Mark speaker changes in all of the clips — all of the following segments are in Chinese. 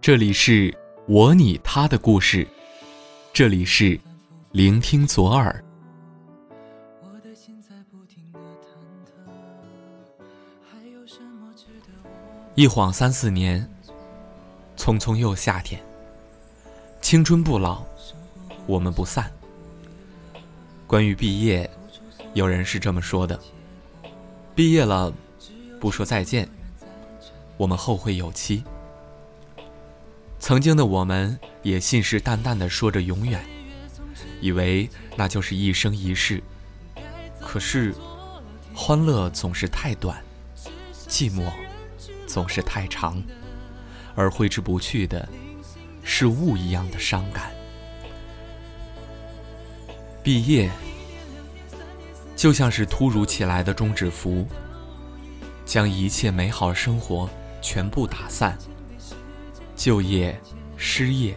Speaker 1: 这里是我你他的故事，这里是聆听左耳。一晃三四年，匆匆又夏天。青春不老，我们不散。关于毕业，有人是这么说的：毕业了，不说再见，我们后会有期。曾经的我们也信誓旦旦地说着永远，以为那就是一生一世。可是，欢乐总是太短，寂寞总是太长，而挥之不去的，是雾一样的伤感。毕业，就像是突如其来的终止符，将一切美好生活全部打散。就业、失业、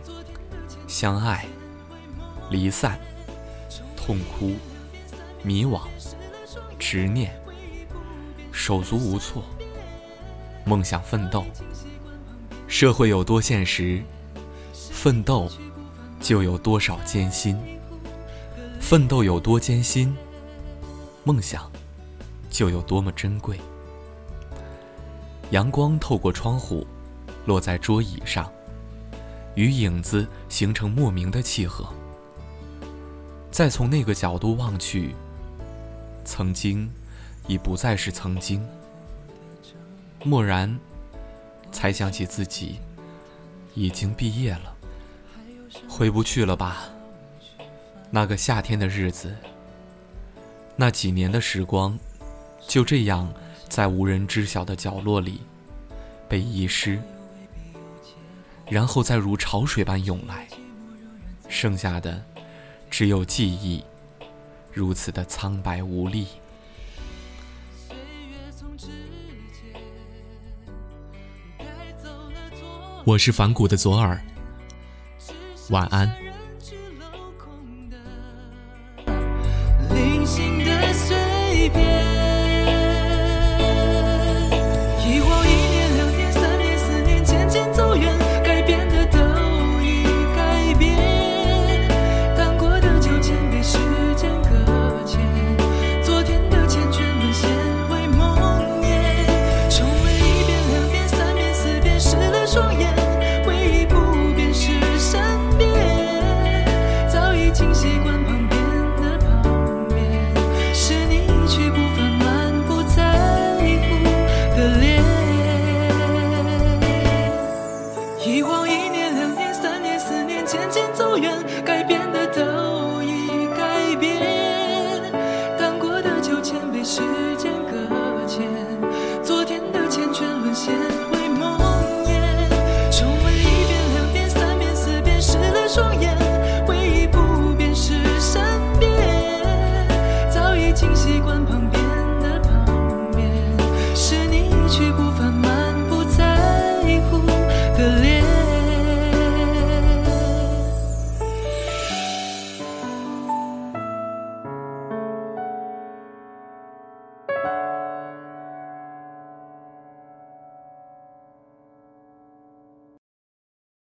Speaker 1: 相爱、离散、痛哭、迷惘、执念、手足无措、梦想奋斗。社会有多现实，奋斗就有多少艰辛；奋斗有多艰辛，梦想就有多么珍贵。阳光透过窗户。落在桌椅上，与影子形成莫名的契合。再从那个角度望去，曾经已不再是曾经。蓦然，才想起自己已经毕业了，回不去了吧？那个夏天的日子，那几年的时光，就这样在无人知晓的角落里被遗失。然后再如潮水般涌来，剩下的只有记忆，如此的苍白无力。我是反骨的左耳，晚安。
Speaker 2: 零星的碎片渐渐走远，改变的都已改变，当过的酒，千杯雪。